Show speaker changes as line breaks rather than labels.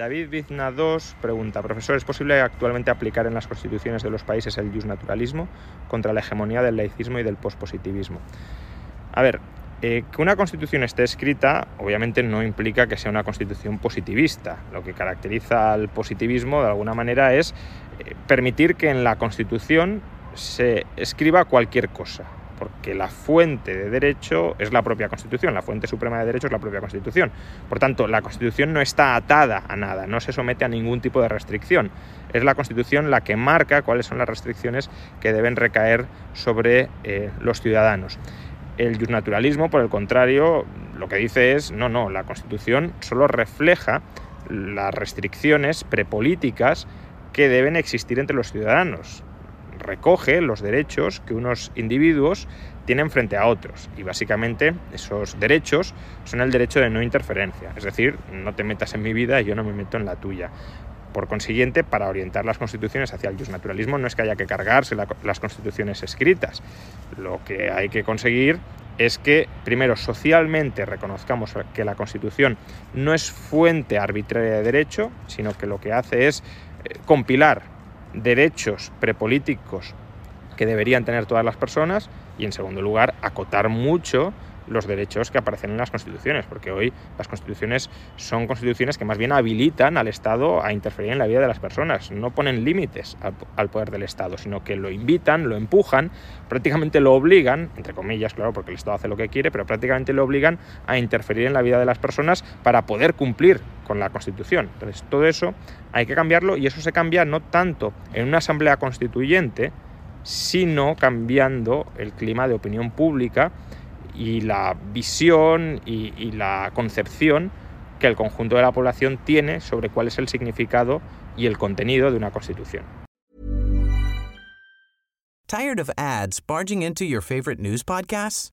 David Vizna 2 pregunta, profesor, ¿es posible actualmente aplicar en las constituciones de los países el naturalismo contra la hegemonía del laicismo y del pospositivismo? A ver, eh, que una constitución esté escrita obviamente no implica que sea una constitución positivista. Lo que caracteriza al positivismo de alguna manera es eh, permitir que en la constitución se escriba cualquier cosa, porque la fuente de derecho es la propia Constitución, la fuente suprema de derecho es la propia Constitución. Por tanto, la Constitución no está atada a nada, no se somete a ningún tipo de restricción. Es la Constitución la que marca cuáles son las restricciones que deben recaer sobre eh, los ciudadanos. El naturalismo, por el contrario, lo que dice es, no, no, la Constitución solo refleja las restricciones prepolíticas que deben existir entre los ciudadanos recoge los derechos que unos individuos tienen frente a otros. Y básicamente esos derechos son el derecho de no interferencia. Es decir, no te metas en mi vida y yo no me meto en la tuya. Por consiguiente, para orientar las constituciones hacia el justnaturalismo no es que haya que cargarse las constituciones escritas. Lo que hay que conseguir es que, primero, socialmente reconozcamos que la Constitución no es fuente arbitraria de derecho, sino que lo que hace es eh, compilar derechos prepolíticos que deberían tener todas las personas y en segundo lugar acotar mucho los derechos que aparecen en las constituciones, porque hoy las constituciones son constituciones que más bien habilitan al Estado a interferir en la vida de las personas, no ponen límites al, poder del Estado, sino que lo invitan, lo empujan, prácticamente lo obligan, entre comillas, claro, porque el Estado hace lo que quiere, pero prácticamente lo obligan a interferir en la vida de las personas para poder cumplir con la Constitución. Entonces, todo eso hay que cambiarlo y eso se cambia no tanto en una asamblea constituyente, sino cambiando el clima de opinión pública y la visión y, y la concepción que el conjunto de la población tiene sobre cuál es el significado y el contenido de una constitución.
Tired of ads barging into your favorite news podcasts?